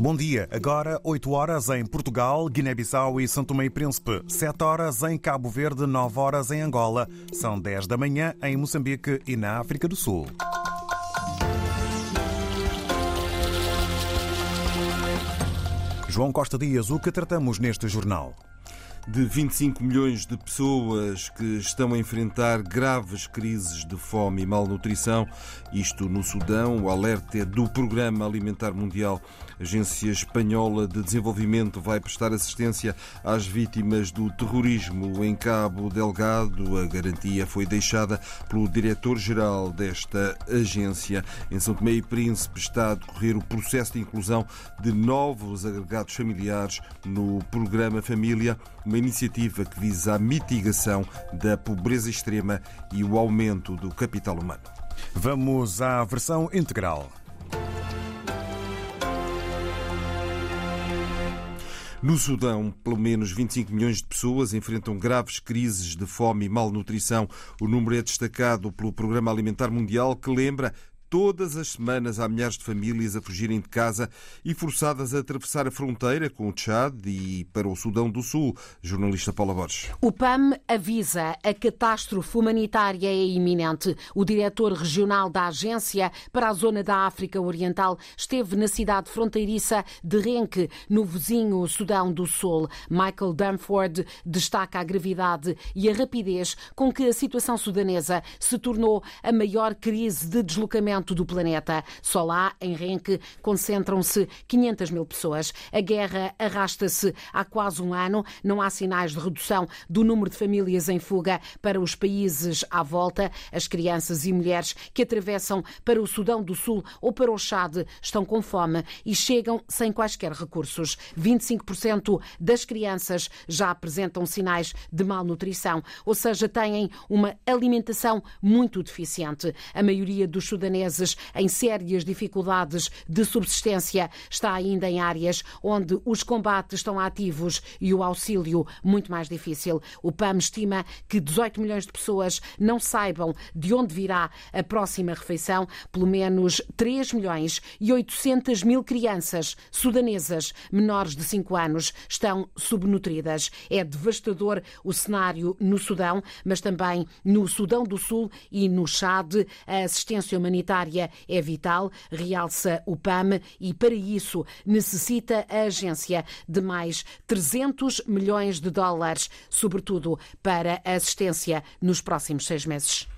Bom dia. Agora 8 horas em Portugal, Guiné-Bissau e São Tomé e Príncipe. 7 horas em Cabo Verde, 9 horas em Angola. São 10 da manhã em Moçambique e na África do Sul. João Costa Dias, o que tratamos neste jornal? De 25 milhões de pessoas que estão a enfrentar graves crises de fome e malnutrição. Isto no Sudão. O alerta é do Programa Alimentar Mundial. A Agência Espanhola de Desenvolvimento vai prestar assistência às vítimas do terrorismo em Cabo Delgado. A garantia foi deixada pelo diretor-geral desta agência. Em São Tomé e Príncipe está a decorrer o processo de inclusão de novos agregados familiares no programa Família uma iniciativa que visa a mitigação da pobreza extrema e o aumento do capital humano. Vamos à versão integral. No Sudão, pelo menos 25 milhões de pessoas enfrentam graves crises de fome e malnutrição. O número é destacado pelo Programa Alimentar Mundial, que lembra Todas as semanas há milhares de famílias a fugirem de casa e forçadas a atravessar a fronteira com o Tchad e para o Sudão do Sul. Jornalista Paula Borges. O PAM avisa a catástrofe humanitária é iminente. O diretor regional da agência para a zona da África Oriental esteve na cidade fronteiriça de Renque, no vizinho Sudão do Sul. Michael Dunford destaca a gravidade e a rapidez com que a situação sudanesa se tornou a maior crise de deslocamento do planeta. Só lá, em Renque, concentram-se 500 mil pessoas. A guerra arrasta-se há quase um ano. Não há sinais de redução do número de famílias em fuga para os países à volta. As crianças e mulheres que atravessam para o Sudão do Sul ou para o Chad estão com fome e chegam sem quaisquer recursos. 25% das crianças já apresentam sinais de malnutrição, ou seja, têm uma alimentação muito deficiente. A maioria dos sudaneses em sérias dificuldades de subsistência está ainda em áreas onde os combates estão ativos e o auxílio muito mais difícil. O PAM estima que 18 milhões de pessoas não saibam de onde virá a próxima refeição. Pelo menos 3 milhões e 800 mil crianças sudanesas menores de 5 anos estão subnutridas. É devastador o cenário no Sudão, mas também no Sudão do Sul e no Chad. A assistência humanitária humanitária é vital, realça o PAM, e para isso necessita a agência de mais 300 milhões de dólares, sobretudo para assistência nos próximos seis meses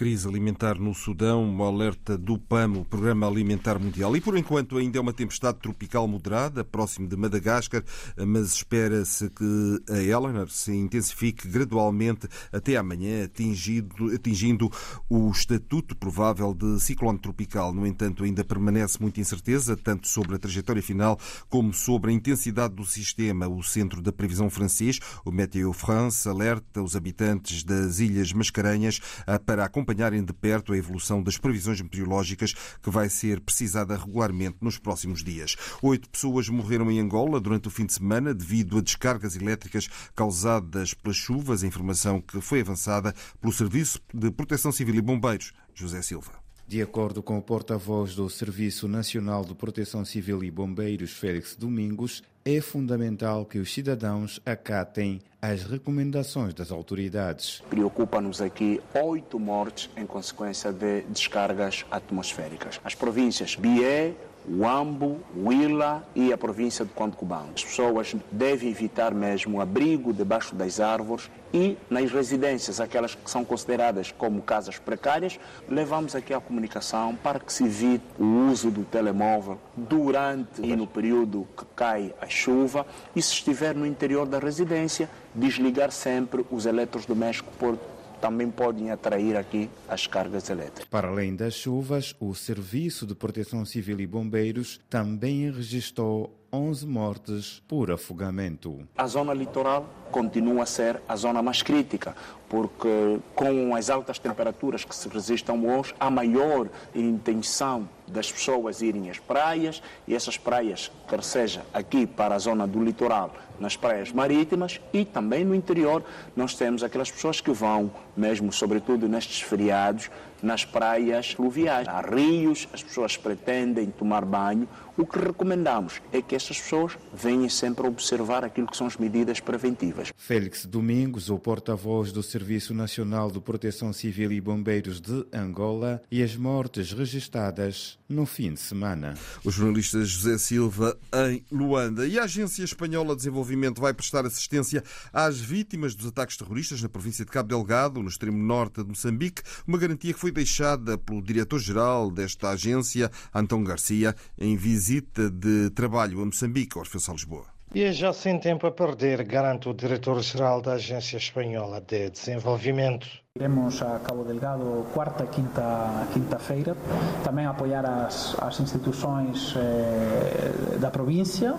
crise alimentar no Sudão, um alerta do PAM, o Programa Alimentar Mundial. E por enquanto ainda é uma tempestade tropical moderada, próximo de Madagascar, mas espera-se que a Eleanor se intensifique gradualmente até amanhã, atingindo, atingindo o estatuto provável de ciclone tropical. No entanto, ainda permanece muita incerteza, tanto sobre a trajetória final como sobre a intensidade do sistema. O Centro da Previsão francês, o Météo France, alerta os habitantes das Ilhas Mascarenhas para acompanhar acompanharem de perto a evolução das previsões meteorológicas que vai ser precisada regularmente nos próximos dias. Oito pessoas morreram em Angola durante o fim de semana devido a descargas elétricas causadas pelas chuvas, informação que foi avançada pelo Serviço de Proteção Civil e Bombeiros, José Silva. De acordo com o porta-voz do Serviço Nacional de Proteção Civil e Bombeiros, Félix Domingos, é fundamental que os cidadãos acatem as recomendações das autoridades. Preocupa-nos aqui oito mortes em consequência de descargas atmosféricas. As províncias Bié, Uambo, Huila e a província de Cubão. As pessoas devem evitar mesmo o abrigo debaixo das árvores e nas residências, aquelas que são consideradas como casas precárias, levamos aqui a comunicação para que se evite o uso do telemóvel durante e no período que cai a chuva e se estiver no interior da residência, desligar sempre os eletrodomésticos por também podem atrair aqui as cargas elétricas. Para além das chuvas, o Serviço de Proteção Civil e Bombeiros também registrou 11 mortes por afogamento. A zona litoral continua a ser a zona mais crítica, porque com as altas temperaturas que se resistem hoje, há maior intenção das pessoas irem às praias e essas praias, quer seja aqui para a zona do litoral, nas praias marítimas e também no interior, nós temos aquelas pessoas que vão, mesmo sobretudo nestes feriados, nas praias fluviais. Há rios, as pessoas pretendem tomar banho. O que recomendamos é que essas pessoas venham sempre observar aquilo que são as medidas preventivas. Félix Domingos, o porta-voz do Serviço Nacional de Proteção Civil e Bombeiros de Angola, e as mortes registradas no fim de semana. O jornalista José Silva em Luanda. E a Agência Espanhola de Desenvolvimento vai prestar assistência às vítimas dos ataques terroristas na província de Cabo Delgado, no extremo norte de Moçambique, uma garantia que foi deixada pelo diretor-geral desta agência, Antão Garcia, em visita de trabalho a Moçambique, Orfeu Lisboa. E já sem tempo a perder, garante o diretor-geral da Agência Espanhola de Desenvolvimento. Iremos a Cabo Delgado quarta, quinta, quinta-feira, também apoiar as, as instituições eh, da província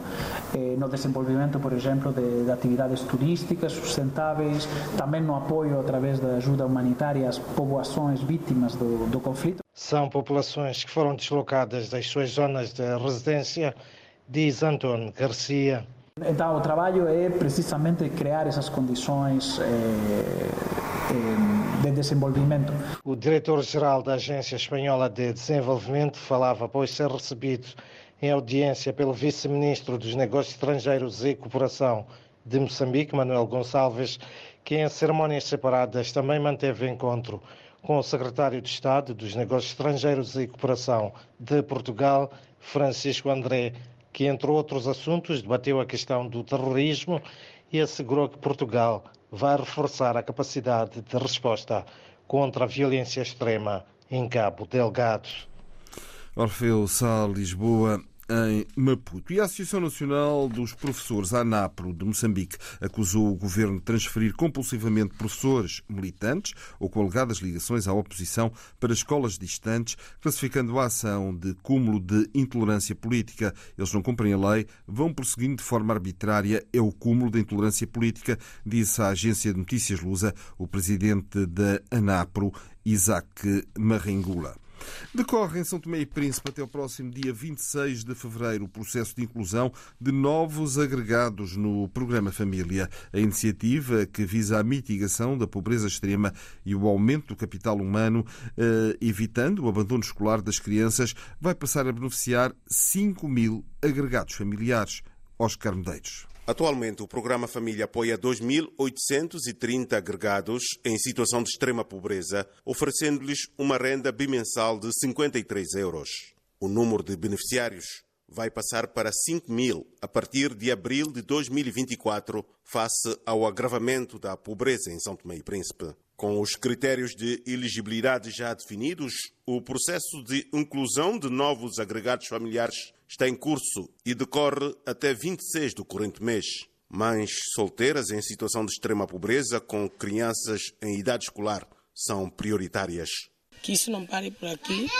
eh, no desenvolvimento, por exemplo, de, de, atividades turísticas sustentáveis, também no apoio através da ajuda humanitária às povoações vítimas do, do conflito. São populações que foram deslocadas das suas zonas de residência, diz Antônio Garcia. Então, o trabalho é precisamente criar essas condições eh, de desenvolvimento. O diretor-geral da Agência Espanhola de Desenvolvimento falava após ser recebido em audiência pelo vice-ministro dos Negócios Estrangeiros e Cooperação de Moçambique, Manuel Gonçalves, que em cerimônias separadas também manteve encontro com o secretário de Estado dos Negócios Estrangeiros e Cooperação de Portugal, Francisco André que, entre outros assuntos, debateu a questão do terrorismo e assegurou que Portugal vai reforçar a capacidade de resposta contra a violência extrema em Cabo Delgado. Orfeu Sá, Lisboa em Maputo. E a Associação Nacional dos Professores, a ANAPRO, de Moçambique, acusou o governo de transferir compulsivamente professores militantes ou com alegadas ligações à oposição para escolas distantes, classificando a ação de cúmulo de intolerância política. Eles não cumprem a lei, vão prosseguindo de forma arbitrária. É o cúmulo da intolerância política, disse à agência de notícias Lusa o presidente da ANAPRO, Isaac Marringula. Decorre em São Tomé e Príncipe até o próximo dia 26 de fevereiro o processo de inclusão de novos agregados no programa Família. A iniciativa, que visa a mitigação da pobreza extrema e o aumento do capital humano, eh, evitando o abandono escolar das crianças, vai passar a beneficiar 5 mil agregados familiares. Oscar Medeiros. Atualmente, o programa Família apoia 2.830 agregados em situação de extrema pobreza, oferecendo-lhes uma renda bimensal de 53 euros. O número de beneficiários vai passar para 5 mil a partir de abril de 2024, face ao agravamento da pobreza em São Tomé e Príncipe. Com os critérios de elegibilidade já definidos, o processo de inclusão de novos agregados familiares está em curso e decorre até 26 do corrente mês. Mães solteiras em situação de extrema pobreza com crianças em idade escolar são prioritárias. Que isso não pare por aqui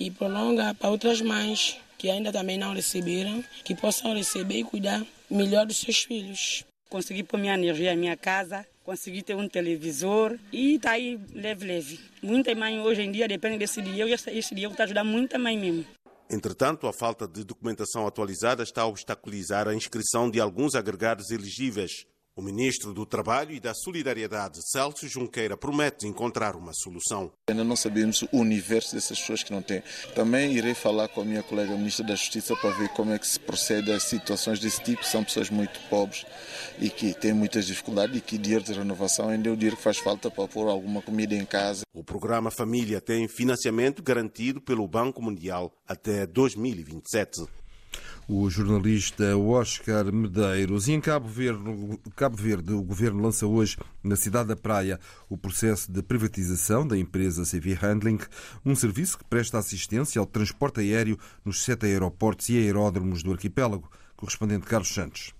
e prolonga para outras mães que ainda também não receberam, que possam receber e cuidar melhor dos seus filhos. Consegui pôr minha energia em minha casa, consegui ter um televisor e está aí leve, leve. Muita mãe hoje em dia depende desse dinheiro e esse dinheiro está ajudando muita mãe mesmo. Entretanto, a falta de documentação atualizada está a obstaculizar a inscrição de alguns agregados elegíveis. O ministro do Trabalho e da Solidariedade, Celso Junqueira, promete encontrar uma solução. Ainda não sabemos o universo dessas pessoas que não têm. Também irei falar com a minha colega ministra da Justiça para ver como é que se procede a situações desse tipo. São pessoas muito pobres e que têm muitas dificuldades e que dinheiro de renovação ainda é o dinheiro que faz falta para pôr alguma comida em casa. O programa Família tem financiamento garantido pelo Banco Mundial até 2027 o jornalista Oscar Medeiros. E em Cabo Verde, Cabo Verde, o governo lança hoje, na cidade da Praia, o processo de privatização da empresa CV Handling, um serviço que presta assistência ao transporte aéreo nos sete aeroportos e aeródromos do arquipélago. Correspondente Carlos Santos.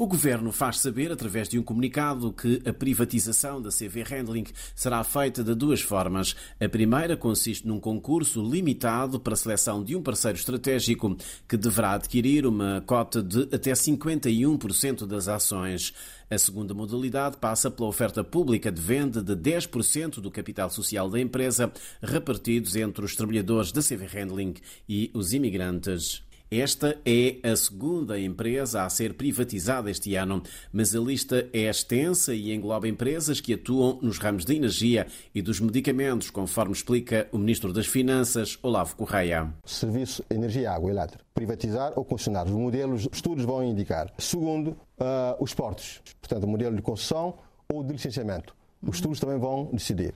O governo faz saber, através de um comunicado, que a privatização da CV Handling será feita de duas formas. A primeira consiste num concurso limitado para a seleção de um parceiro estratégico que deverá adquirir uma cota de até 51% das ações. A segunda modalidade passa pela oferta pública de venda de 10% do capital social da empresa, repartidos entre os trabalhadores da CV Handling e os imigrantes. Esta é a segunda empresa a ser privatizada este ano, mas a lista é extensa e engloba empresas que atuam nos ramos da energia e dos medicamentos, conforme explica o Ministro das Finanças, Olavo Correia. Serviço Energia, Água Elétrica. Privatizar ou concessionar. Os modelos, estudos vão indicar. Segundo, uh, os portos. Portanto, o modelo de concessão ou de licenciamento. Os estudos também vão decidir.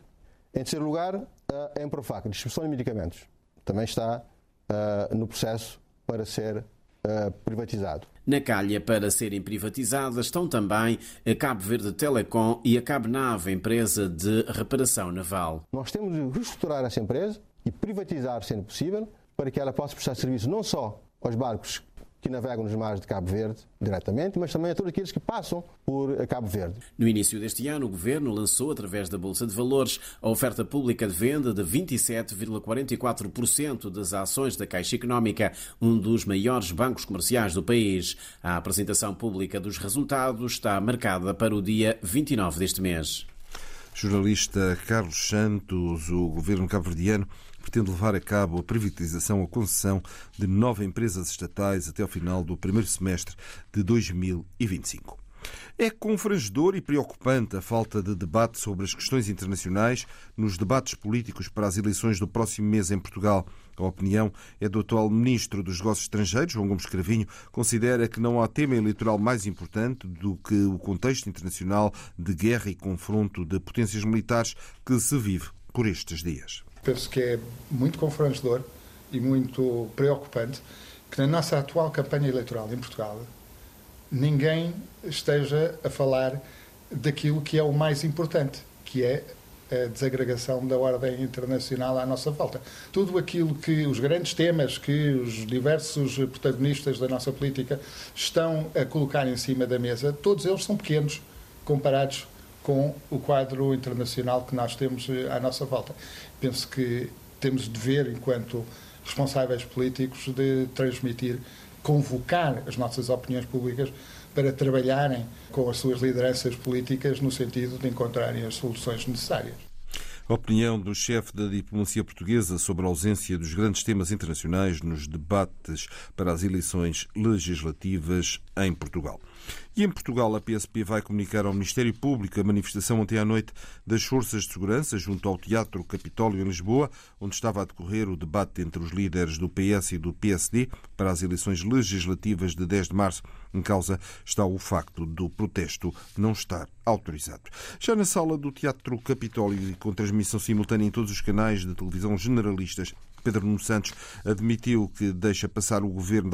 Em terceiro lugar, a Emprofac, distribuição de medicamentos, também está uh, no processo para ser uh, privatizado. Na calha para serem privatizadas estão também a Cabo Verde Telecom e a Cabo Nave, empresa de reparação naval. Nós temos de reestruturar essa empresa e privatizar, sendo possível, para que ela possa prestar serviço não só aos barcos que navegam nos mares de Cabo Verde diretamente, mas também a todos aqueles que passam por Cabo Verde. No início deste ano, o Governo lançou, através da Bolsa de Valores, a oferta pública de venda de 27,44% das ações da Caixa Económica, um dos maiores bancos comerciais do país. A apresentação pública dos resultados está marcada para o dia 29 deste mês. Jornalista Carlos Santos, o governo cabo-verdiano pretende levar a cabo a privatização ou concessão de nove empresas estatais até ao final do primeiro semestre de 2025. É confrangedor e preocupante a falta de debate sobre as questões internacionais nos debates políticos para as eleições do próximo mês em Portugal. A opinião é do atual Ministro dos Negócios Estrangeiros, João Gomes Cravinho, considera que não há tema eleitoral mais importante do que o contexto internacional de guerra e confronto de potências militares que se vive por estes dias penso que é muito confrangedor e muito preocupante que na nossa atual campanha eleitoral em Portugal ninguém esteja a falar daquilo que é o mais importante, que é a desagregação da ordem internacional à nossa volta. Tudo aquilo que os grandes temas que os diversos protagonistas da nossa política estão a colocar em cima da mesa, todos eles são pequenos comparados com o quadro internacional que nós temos eh, à nossa volta. Penso que temos dever, enquanto responsáveis políticos, de transmitir, convocar as nossas opiniões públicas para trabalharem com as suas lideranças políticas no sentido de encontrarem as soluções necessárias. A opinião do chefe da diplomacia portuguesa sobre a ausência dos grandes temas internacionais nos debates para as eleições legislativas em Portugal. E em Portugal, a PSP vai comunicar ao Ministério Público a manifestação ontem à noite das forças de segurança junto ao Teatro Capitólio em Lisboa, onde estava a decorrer o debate entre os líderes do PS e do PSD para as eleições legislativas de 10 de março. Em causa está o facto do protesto não estar autorizado. Já na sala do Teatro Capitólio, com transmissão simultânea em todos os canais de televisão generalistas, Pedro Nuno Santos admitiu que deixa passar um governo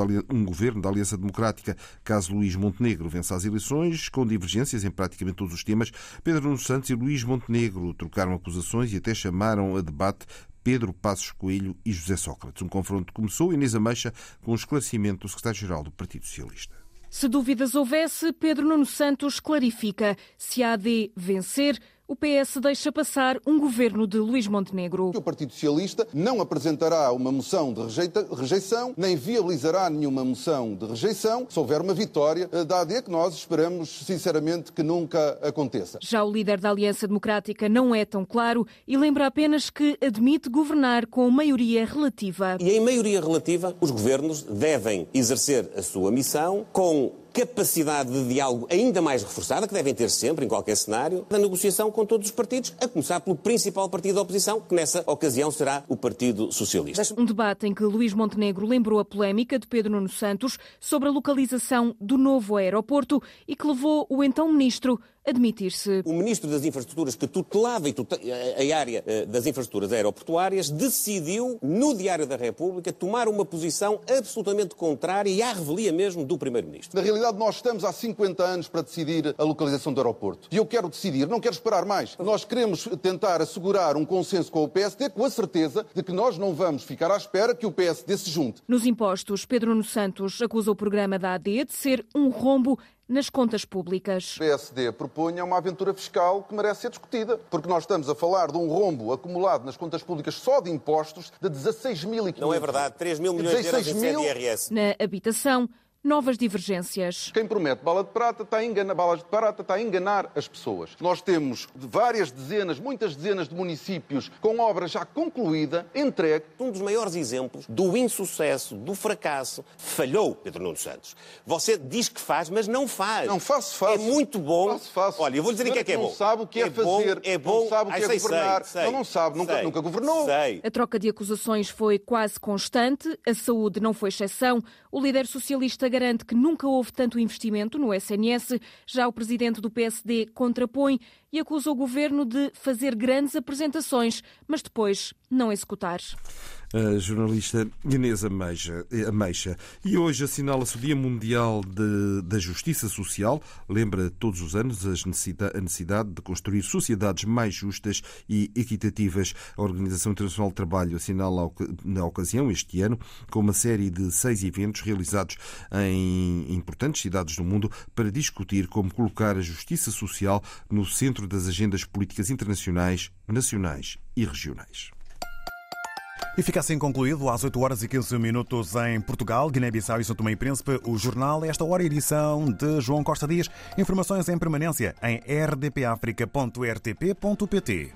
da Aliança Democrática caso Luís Montenegro vença as eleições, com divergências em praticamente todos os temas. Pedro Nuno Santos e Luís Montenegro trocaram acusações e até chamaram a debate Pedro Passos Coelho e José Sócrates. Um confronto começou, Inês Ameixa, com o esclarecimento do secretário-geral do Partido Socialista. Se dúvidas houvesse, Pedro Nuno Santos clarifica. Se a AD vencer, o PS deixa passar um governo de Luís Montenegro. O Partido Socialista não apresentará uma moção de rejeição, nem viabilizará nenhuma moção de rejeição se houver uma vitória eh, da AD, que nós esperamos sinceramente que nunca aconteça. Já o líder da Aliança Democrática não é tão claro e lembra apenas que admite governar com maioria relativa. E em maioria relativa, os governos devem exercer a sua missão com capacidade de diálogo ainda mais reforçada, que devem ter sempre, em qualquer cenário, da negociação com todos os partidos, a começar pelo principal partido da oposição, que nessa ocasião será o Partido Socialista. Um debate em que Luís Montenegro lembrou a polémica de Pedro Nuno Santos sobre a localização do novo aeroporto e que levou o então ministro admitir-se. O Ministro das Infraestruturas, que tutelava a área eh, das infraestruturas aeroportuárias, decidiu, no Diário da República, tomar uma posição absolutamente contrária e à revelia mesmo do Primeiro-Ministro. Na realidade, nós estamos há 50 anos para decidir a localização do aeroporto. E eu quero decidir, não quero esperar mais. Nós queremos tentar assegurar um consenso com o PSD, com a certeza de que nós não vamos ficar à espera que o PSD se junte. Nos impostos, Pedro Nuno Santos acusa o programa da AD de ser um rombo nas contas públicas. O PSD propunha uma aventura fiscal que merece ser discutida, porque nós estamos a falar de um rombo acumulado nas contas públicas só de impostos de 16 mil e Não é verdade, 3 mil milhões de euros em CDRS. Na habitação, novas divergências. Quem promete bala de prata está a enganar, balas de prata está a enganar as pessoas. Nós temos várias dezenas, muitas dezenas de municípios com obra já concluída, entregue. Um dos maiores exemplos do insucesso, do fracasso, falhou Pedro Nuno Santos. Você diz que faz, mas não faz. Não faço, faço. É muito bom. Faço, faço. Olha, eu vou dizer em que é que é bom. Não sabe o que é, é fazer. Bom, é bom. Não sabe o que Ai, é sei, governar. sei, não, não sabe, nunca, sei, nunca governou. Sei. A troca de acusações foi quase constante. A saúde não foi exceção. O líder socialista garante que nunca houve tanto investimento no SNS. Já o presidente do PSD contrapõe e acusa o governo de fazer grandes apresentações, mas depois não executar. A jornalista Inês Ameixa, Ameixa. E hoje assinala-se o Dia Mundial de, da Justiça Social. Lembra todos os anos a necessidade de construir sociedades mais justas e equitativas. A Organização Internacional do Trabalho assinala na ocasião, este ano, com uma série de seis eventos realizados em importantes cidades do mundo para discutir como colocar a justiça social no centro das agendas políticas internacionais, nacionais e regionais. E fica assim concluído às 8 horas e 15 minutos em Portugal, Guiné-Bissau e São Tomé e Príncipe, o jornal Esta Hora, edição de João Costa Dias. Informações em permanência em rdpafrica.rtp.pt.